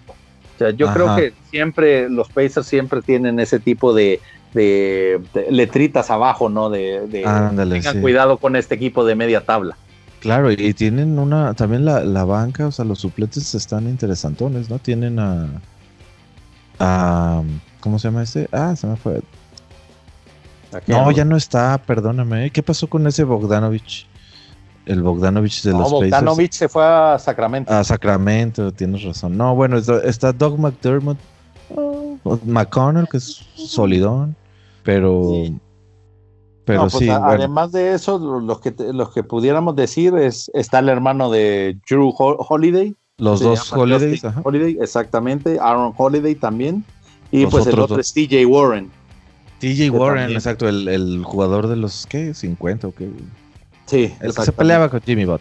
Speaker 1: yo creo que siempre los Pacers siempre tienen ese tipo de, de, letritas abajo, ¿no? De, tengan cuidado con este equipo de media tabla.
Speaker 2: Claro, y tienen una, también la, la, banca, o sea, los suplentes están interesantones, ¿no? Tienen a, a ¿cómo se llama ese? Ah, se me fue. No, ya no está, perdóname. ¿Qué pasó con ese Bogdanovich? El Bogdanovich de no, los
Speaker 1: Bogdanovich se fue a Sacramento.
Speaker 2: A Sacramento, tienes razón. No, bueno, está, Doug McDermott, oh, McConnell, que es solidón, pero...
Speaker 1: Pero pues sí, además de eso, los que, los que pudiéramos decir es está el hermano de Drew Holiday.
Speaker 2: Los dos Holidays.
Speaker 1: Holiday, exactamente. Aaron Holiday también. Y pues el otro es TJ Warren.
Speaker 2: TJ Warren, exacto, el, jugador de los, ¿qué? 50 o qué.
Speaker 1: Sí.
Speaker 2: El que se peleaba con Jimmy Bot.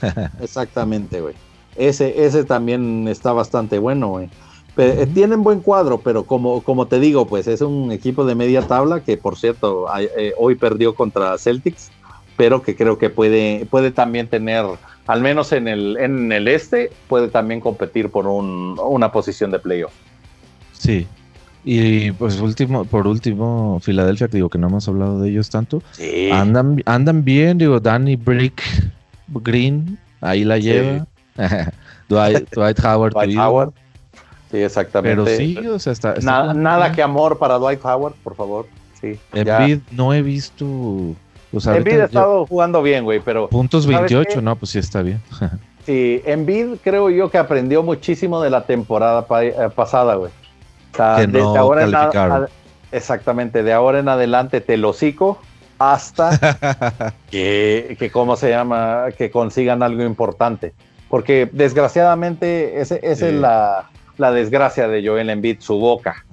Speaker 1: exactamente, güey. Ese, ese también está bastante bueno, güey. Eh, tienen buen cuadro, pero como, como te digo, pues es un equipo de media tabla que, por cierto, eh, hoy perdió contra Celtics, pero que creo que puede, puede también tener, al menos en el, en el este, puede también competir por un, una posición de playoff.
Speaker 2: Sí. Y pues último, por último, Filadelfia, digo que no hemos hablado de ellos tanto. Andan, andan bien, digo, Danny Brick Green, ahí la lleva. Dwight, Howard.
Speaker 1: Dwight Howard. Sí, exactamente.
Speaker 2: Pero sí, o sea, está.
Speaker 1: nada que amor para Dwight Howard, por favor. Sí.
Speaker 2: Embiid no he visto.
Speaker 1: O sea, Embiid ha estado jugando bien, güey, pero.
Speaker 2: Puntos 28, no, pues sí está bien.
Speaker 1: sí, Embiid creo yo que aprendió muchísimo de la temporada eh, pasada, güey. O sea, que desde ahora en exactamente, de ahora en adelante te lo hasta que, que, ¿cómo se llama? Que consigan algo importante. Porque desgraciadamente esa es la, la desgracia de Joel Embiid, su boca.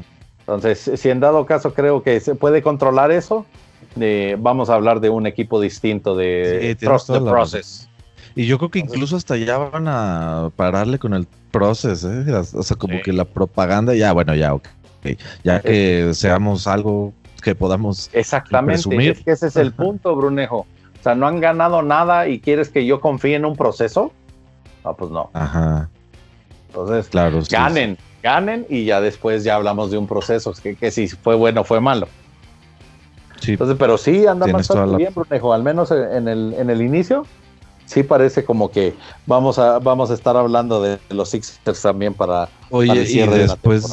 Speaker 1: Entonces, si en dado caso creo que se puede controlar eso, eh, vamos a hablar de un equipo distinto de Trust the Process.
Speaker 2: Y yo creo que incluso hasta ya van a pararle con el Process, ¿eh? o sea, como que la propaganda, ya, bueno, ya, ok. Ya que seamos algo que podamos
Speaker 1: Exactamente, presumir. es que ese es el punto, Brunejo. O sea, no han ganado nada y quieres que yo confíe en un proceso. Ah, pues no.
Speaker 2: Ajá.
Speaker 1: Entonces, claro, ganen, ganen y ya después ya hablamos de un proceso, que, que si fue bueno o fue malo. Sí, Entonces, pero sí anda bastante bien, Brunejo, al menos en el, en el inicio. Sí parece como que vamos a, vamos a estar hablando de los Sixers también para,
Speaker 2: Oye, y después,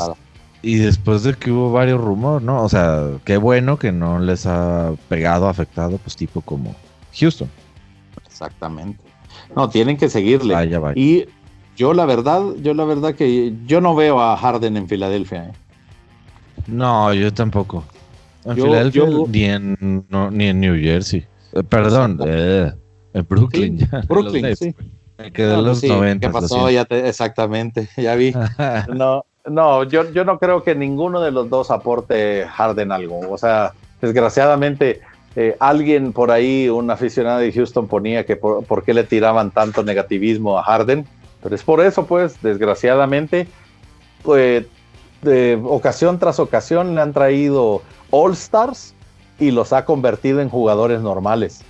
Speaker 2: Y después de que hubo varios rumores, ¿no? O sea, qué bueno que no les ha pegado, afectado, pues tipo como Houston.
Speaker 1: Exactamente. No, tienen que seguirle. Y yo la verdad, yo la verdad que yo no veo a Harden en Filadelfia. ¿eh?
Speaker 2: No, yo tampoco. En Filadelfia ni, en, ni en New Jersey. Eh, perdón, eh, en Brooklyn. ya,
Speaker 1: Brooklyn, sí.
Speaker 2: Me quedé los 90.
Speaker 1: ¿Qué pasó? Ya exactamente, ya vi. no, no yo, yo no creo que ninguno de los dos aporte Harden algo. O sea, desgraciadamente alguien por ahí, un aficionado de Houston ponía que por, por, qué le tiraban tanto negativismo a Harden. Pero es por eso, pues, desgraciadamente, pues, de ocasión tras ocasión le han traído All Stars y los ha convertido en jugadores normales.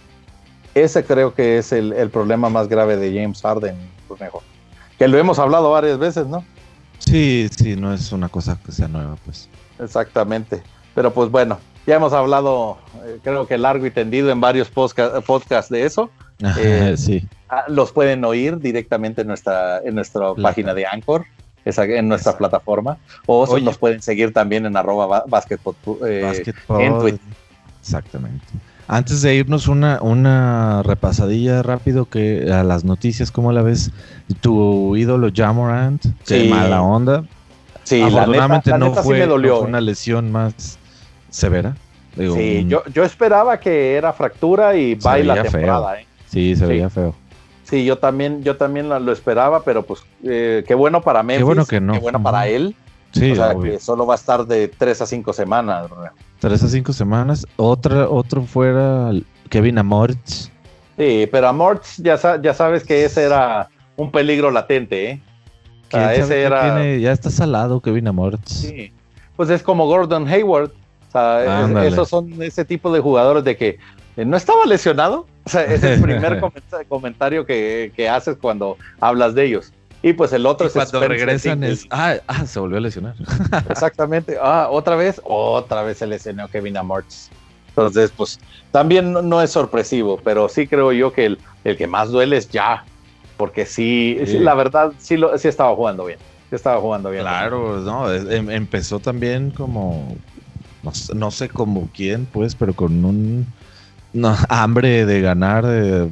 Speaker 1: Ese creo que es el, problema más grave de James Harden, mejor. Que lo hemos hablado varias veces, ¿no?
Speaker 2: Sí, sí, no es una cosa que sea nueva, pues.
Speaker 1: Exactamente. Pero pues bueno, ya hemos hablado, eh, creo que largo y tendido en varios podcasts de eso.
Speaker 2: Eh, sí.
Speaker 1: Ah, los pueden oír directamente en nuestra, en nuestra página de Anchor, en nuestra plataforma, o nos pueden seguir también en arroba eh, en Twitter.
Speaker 2: Exactamente. Antes de irnos, una, una repasadilla rápido que a las noticias, ¿cómo la ves? Tu ídolo Jamorant, sí. mala onda.
Speaker 1: Sí,
Speaker 2: afortunadamente no fue, una lesión más severa.
Speaker 1: sí, yo, yo esperaba que era fractura y baila temporada. ¿eh?
Speaker 2: Sí, se veía feo.
Speaker 1: Sí, yo también, yo también lo esperaba, pero pues eh, qué bueno para Memphis. Qué
Speaker 2: bueno que no.
Speaker 1: Qué bueno para él.
Speaker 2: Sí,
Speaker 1: o sea, que solo va a estar de tres a cinco semanas.
Speaker 2: Tres a cinco semanas. Otra, otro fuera Kevin Amorts.
Speaker 1: Sí, pero Amorts ya, ya sabes que ese era un peligro latente, ¿eh?
Speaker 2: ese era... ya está salado Kevin Amorts.
Speaker 1: Sí. Pues es como Gordon Hayward. O sea, esos son ese tipo de jugadores de que eh, no estaba lesionado. O sea, es el primer comentario que, haces cuando hablas de ellos. Y pues el otro
Speaker 2: y cuando regresan es, ah, ah, se volvió a lesionar.
Speaker 1: Exactamente. Ah, otra vez, otra vez se lesionó Kevin Amorts. Entonces, pues también no, es sorpresivo, pero sí creo yo que el, el que más duele es ya, porque sí, la verdad, sí, lo, sí estaba jugando bien. Sí estaba jugando bien.
Speaker 2: Claro, no, em, empezó también como, no, sé como quién, pues, pero con un hambre de ganar, de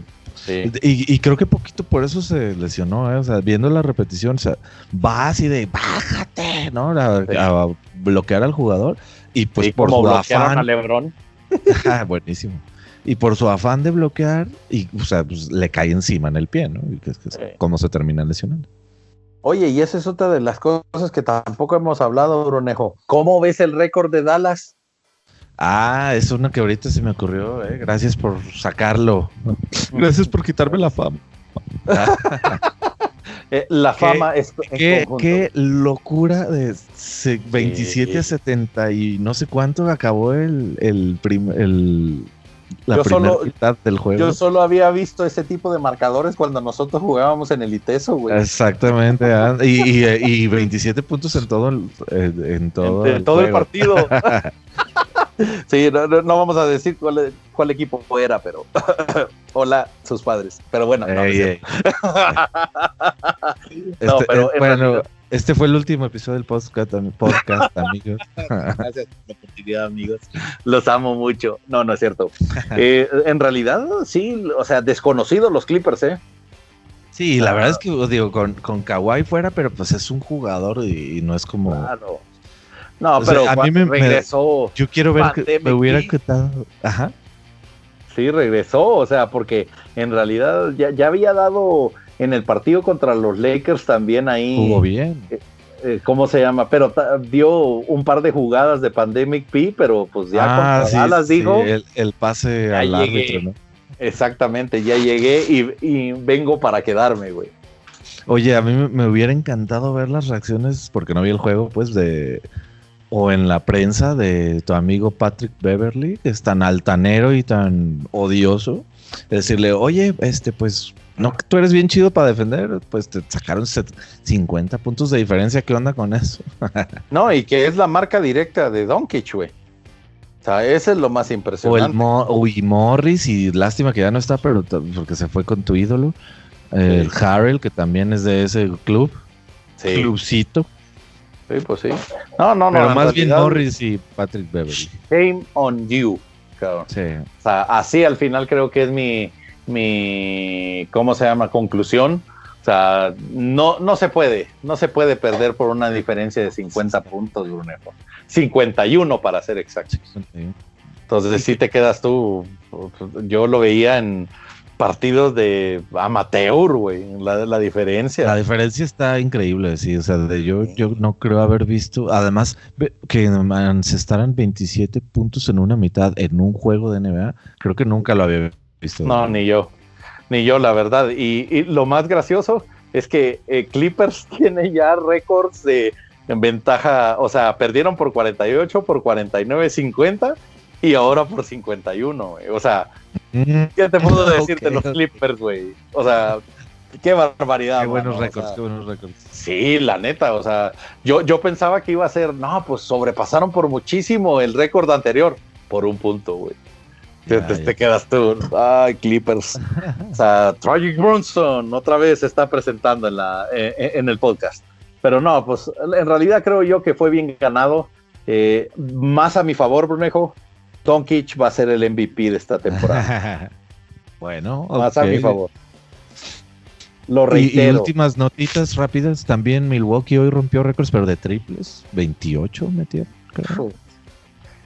Speaker 2: y, creo que poquito por eso se lesionó, ¿eh? o sea, viendo la repetición, o sea, va así de bájate, ¿no? A, bloquear al jugador y pues por su afán.
Speaker 1: A Lebron.
Speaker 2: buenísimo. Y por su afán de bloquear, y o sea, pues, le cae encima en el pie, ¿no? Y que, es cómo se termina lesionando.
Speaker 1: Oye, y esa es otra de las cosas que tampoco hemos hablado, Brunejo. ¿Cómo ves el récord de Dallas?
Speaker 2: Ah, es una que ahorita se me ocurrió, eh. Gracias por sacarlo. Gracias por quitarme la fama.
Speaker 1: Eh, la fama es.
Speaker 2: Qué, qué, locura de 27 a 70 y no sé cuánto acabó el, el, el la primera mitad del juego.
Speaker 1: Yo solo había visto ese tipo de marcadores cuando nosotros jugábamos en el ITESO, güey.
Speaker 2: Exactamente. Ah, y, y, 27 puntos en todo el, en, todo,
Speaker 1: el, todo el partido. sí, no, no, vamos a decir cuál, cuál equipo era, pero hola, sus padres. Pero bueno, no,
Speaker 2: este, pero bueno, este fue el último episodio del podcast, podcast amigos.
Speaker 1: Gracias por la oportunidad, amigos. Los amo mucho. No, no es cierto. Eh, en realidad, sí, o sea, desconocidos los Clippers, ¿eh?
Speaker 2: Sí, la verdad es que digo, con, con Kawhi fuera, pero pues es un jugador y, no es como. Claro.
Speaker 1: No, pero a mí me regresó.
Speaker 2: yo quiero ver que me hubiera quitado. Ajá.
Speaker 1: Sí, regresó, o sea, porque en realidad ya, ya había dado en el partido contra los Lakers también ahí.
Speaker 2: Jugó bien. Eh,
Speaker 1: eh, ¿Cómo se llama? Pero dio un par de jugadas de Pandemic P, pero pues ya
Speaker 2: ah, contra Dallas dijo. El, pase al árbitro, ¿no?
Speaker 1: Exactamente, ya llegué y, vengo para quedarme, güey.
Speaker 2: Oye, a mí me hubiera encantado ver las reacciones, porque no vi el juego, pues, de, o en la prensa de tu amigo Patrick Beverly, que es tan altanero y tan odioso, decirle, oye, este, pues no, tú eres bien chido para defender, pues te sacaron 50 puntos de diferencia. ¿Qué onda con eso?
Speaker 1: no, y que es la marca directa de Doncic, güey. O sea, ese es lo más impresionante.
Speaker 2: O el Morris, y lástima que ya no está, pero porque se fue con tu ídolo. El Harrell, que también es de ese club. Sí. Clubcito.
Speaker 1: Sí, pues sí. No, no,
Speaker 2: no. Pero más bien Morris y Patrick Beverly.
Speaker 1: Shame on you, cabrón. Sí. O sea, así al final creo que es mi mi, ¿cómo se llama? Conclusión. O sea, no, no se puede, no se puede perder por una diferencia de 50 puntos, Brunejo. 51 para ser exacto. Entonces, si te quedas tú, yo lo veía en partidos de amateur, güey, la, la diferencia.
Speaker 2: La diferencia está increíble, sí, o sea, de yo, yo no creo haber visto, además, que se estarán 27 puntos en una mitad en un juego de NBA, creo que nunca lo había
Speaker 1: no, ni yo. Ni yo, la verdad. Y, lo más gracioso es que eh, Clippers tiene ya récords de ventaja, o sea, perdieron por 48, por 49, 50 y ahora por 51, O sea, mm. ¿qué te puedo decir de los Clippers, güey? O sea, qué barbaridad.
Speaker 2: Qué buenos récords, qué buenos récords.
Speaker 1: Sí, la neta, o sea, yo, yo pensaba que iba a ser, no, pues sobrepasaron por muchísimo el récord anterior, por un punto, güey. Te, quedas tú. Ay, Clippers. o sea, Tragic Bronson otra vez se está presentando en, la, eh, eh, en el podcast. Pero no, pues en realidad creo yo que fue bien ganado. Eh, más a mi favor, Brunejo. Doncic va a ser el MVP de esta temporada.
Speaker 2: bueno,
Speaker 1: más a mi favor. Lo reitero.
Speaker 2: Y, últimas notitas rápidas. También Milwaukee hoy rompió récords, pero de triples. 28 metió.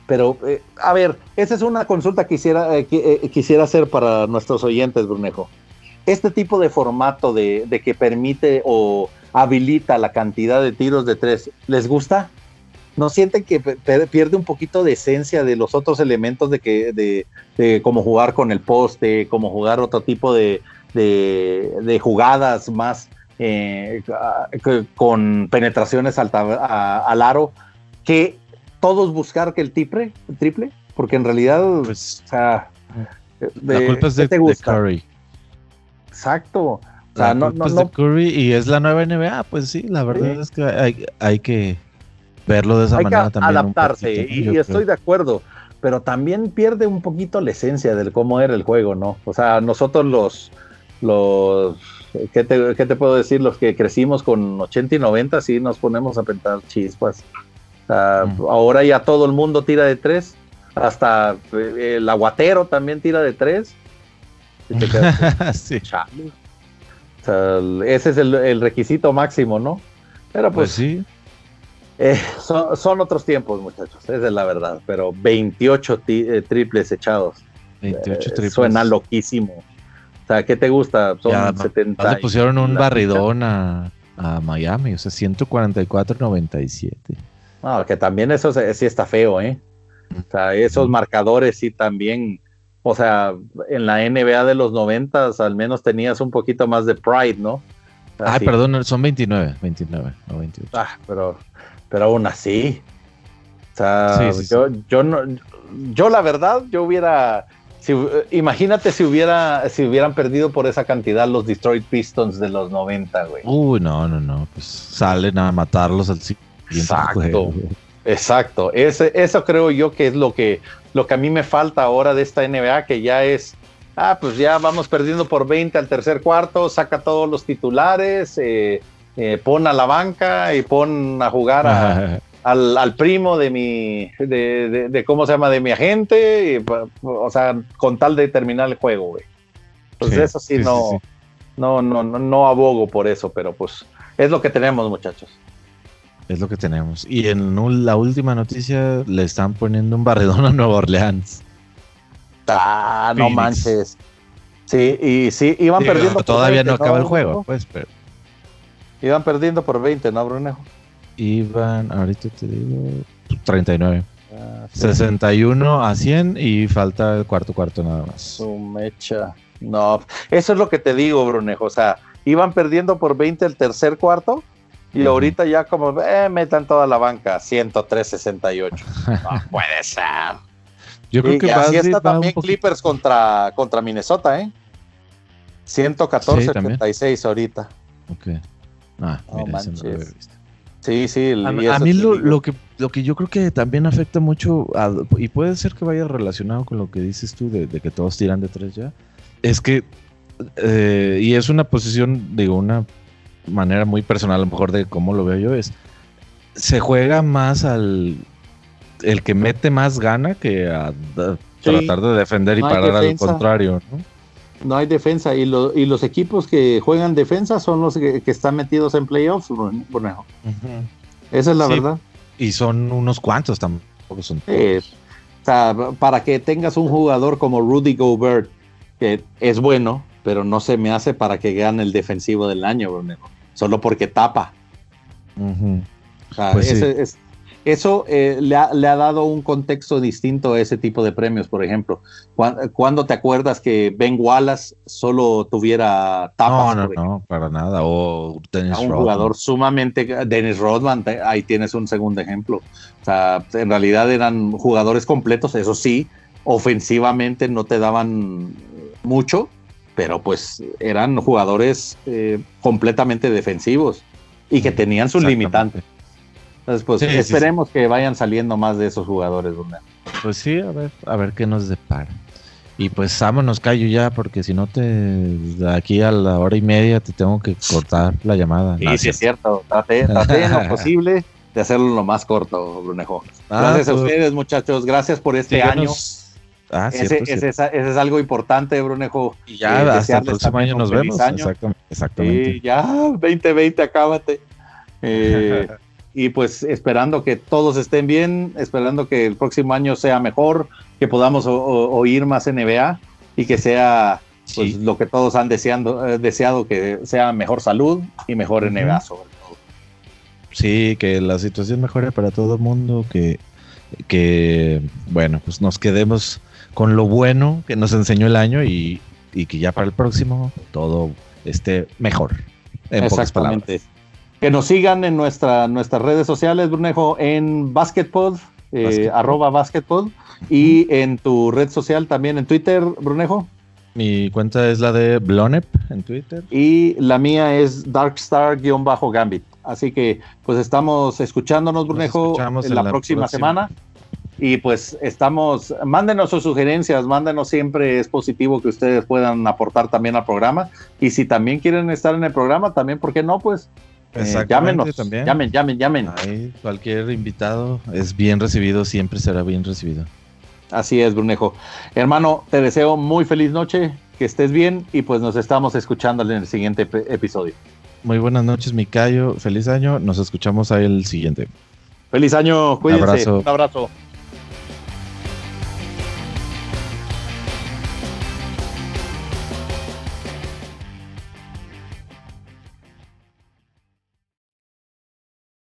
Speaker 1: Pero, eh, a ver, esa es una consulta que quisiera, eh, eh, quisiera hacer para nuestros oyentes, Brunejo. Este tipo de formato de, que permite o habilita la cantidad de tiros de tres, ¿les gusta? ¿No sienten que pierde un poquito de esencia de los otros elementos de que de, de como jugar con el poste, como jugar otro tipo de, de jugadas más con penetraciones al aro, que todos buscar que el triple, triple porque en realidad, pues, o sea,
Speaker 2: la culpa es de, Curry.
Speaker 1: Exacto.
Speaker 2: la no, no, de Curry y es la nueva NBA, pues sí, la verdad es que hay, hay, que verlo de esa manera que también.
Speaker 1: Adaptarse, y, estoy de acuerdo, pero también pierde un poquito la esencia del cómo era el juego, ¿no? O sea, nosotros los, los ¿qué te, ¿qué te, puedo decir? Los que crecimos con 80 y 90, sí nos ponemos a pensar chispas. Ahora ya todo el mundo tira de tres, hasta eh, el aguatero también tira de tres. sí. ese es el, requisito máximo, ¿no? Pero pues, pues sí. Eh, son, otros tiempos, muchachos, esa es la verdad. Pero 28 eh, triples echados. 28 triples. Suena loquísimo. O sea, ¿qué te gusta?
Speaker 2: Son 70. Le pusieron un barridón a, a, Miami, o sea, 144-97.
Speaker 1: No, que también eso sí está feo, ¿eh? O sea, esos marcadores sí también o sea, en la NBA de los noventas al menos tenías un poquito más de pride, ¿no?
Speaker 2: Ah, perdón, son 29, 29, no 28.
Speaker 1: Ah, pero, pero aún así. O sea, yo, yo no, yo la verdad, yo hubiera, si, imagínate si hubiera, si hubieran perdido por esa cantidad los Detroit Pistons de los 90, güey.
Speaker 2: Uy, no, no, no, pues salen a matarlos al siguiente
Speaker 1: Exacto. Exacto, Ese, eso creo yo que es lo que, lo que a mí me falta ahora de esta NBA, que ya es, ah, pues ya vamos perdiendo por 20 al tercer cuarto, saca todos los titulares, eh, eh, pon a la banca y pon a jugar al, primo de mi, de, cómo se llama, de mi agente, o sea, con tal de terminar el juego, güey. Pues eso sí, no, no, no, no, no abogo por eso, pero pues es lo que tenemos, muchachos.
Speaker 2: Es lo que tenemos. Y en la última noticia le están poniendo un barredón a Nueva Orleans.
Speaker 1: Ah, no manches. Sí, y sí, iban perdiendo.
Speaker 2: Todavía no acaba el juego, pues, pero.
Speaker 1: Iban perdiendo por 20, ¿no, Brunejo?
Speaker 2: Iban, ahorita te digo, 39. 61 ah, a 100 y falta el cuarto cuarto nada más.
Speaker 1: Su mecha. No, eso es lo que te digo, Brunejo. O sea, iban perdiendo por 20 el tercer cuarto y ahorita ya como, eh, metan toda la banca, 103-68. no puede ser. Yo creo que así está también Clippers contra, contra Minnesota, ¿eh? 114-36 ahorita.
Speaker 2: Ok. Ah,
Speaker 1: Sí, sí.
Speaker 2: A, mí lo, que, lo que yo creo que también afecta mucho, y puede ser que vaya relacionado con lo que dices tú de, que todos tiran de tres ya, es que, eh, y es una posición, digo, una manera muy personal, a lo mejor de cómo lo veo yo, es se juega más al el que mete más gana que a, tratar de defender y parar al contrario, ¿no?
Speaker 1: No hay defensa y, y los equipos que juegan defensa son los que, están metidos en playoffs, Bornejo. Esa es la verdad.
Speaker 2: Y son unos cuantos tampoco son.
Speaker 1: o sea, para que tengas un jugador como Rudy Gobert, que es bueno, pero no se me hace para que gane el defensivo del año, Bornejo solo porque tapa. Pues eso eh, le, ha, dado un contexto distinto a ese tipo de premios, por ejemplo. ¿Cuándo, te acuerdas que Ben Wallace solo tuviera tapas?
Speaker 2: No, no, no, para nada. O
Speaker 1: Dennis Un jugador sumamente. Dennis Rodman, ahí tienes un segundo ejemplo. O sea, en realidad eran jugadores completos, eso sí, ofensivamente no te daban mucho, pero pues eran jugadores eh, completamente defensivos y que tenían sus limitantes. Entonces, pues esperemos que vayan saliendo más de esos jugadores.
Speaker 2: Pues sí, a ver, a ver qué nos depara. Y pues vámonos, callo ya, porque si no te. De aquí a la hora y media te tengo que cortar la llamada.
Speaker 1: Y sí, es cierto. Traté, en lo posible de hacerlo lo más corto, Brunejo. Ah, Gracias a pues, ustedes, muchachos. Gracias por este año. Ah, ese, es, algo importante, Brunejo.
Speaker 2: Y ya, hasta el próximo año nos vemos. Exactamente.
Speaker 1: Y ya, 2020, acábate. Eh, y pues esperando que todos estén bien, esperando que el próximo año sea mejor, que podamos oír más NBA y que sea pues, lo que todos han deseando, eh, deseado, que sea mejor salud y mejor NBA sobre todo.
Speaker 2: Sí, que la situación mejore para todo el mundo, que, que bueno, pues nos quedemos con lo bueno que nos enseñó el año y, que ya para el próximo todo esté mejor.
Speaker 1: Exactamente. Que nos sigan en nuestra, nuestras redes sociales, Brunejo, en Basketpod, eh, arroba Basketpod, y en tu red social también en Twitter, Brunejo.
Speaker 2: Mi cuenta es la de Blonep en Twitter.
Speaker 1: Y la mía es Darkstar-Gambit. Así que pues estamos escuchándonos, Brunejo, en, la, próxima, semana. Y pues estamos, mándenos sus sugerencias, mándenos siempre, es positivo que ustedes puedan aportar también al programa. Y si también quieren estar en el programa, también, ¿por qué no? Pues eh, llámenos, también. llamen, llamen, llamen.
Speaker 2: cualquier invitado es bien recibido, siempre será bien recibido.
Speaker 1: Así es, Brunejo. Hermano, te deseo muy feliz noche, que estés bien y pues nos estamos escuchando en el siguiente episodio.
Speaker 2: Muy buenas noches, Micayo. Feliz año. Nos escuchamos ahí el siguiente.
Speaker 1: Feliz año. Cuídense. Un abrazo.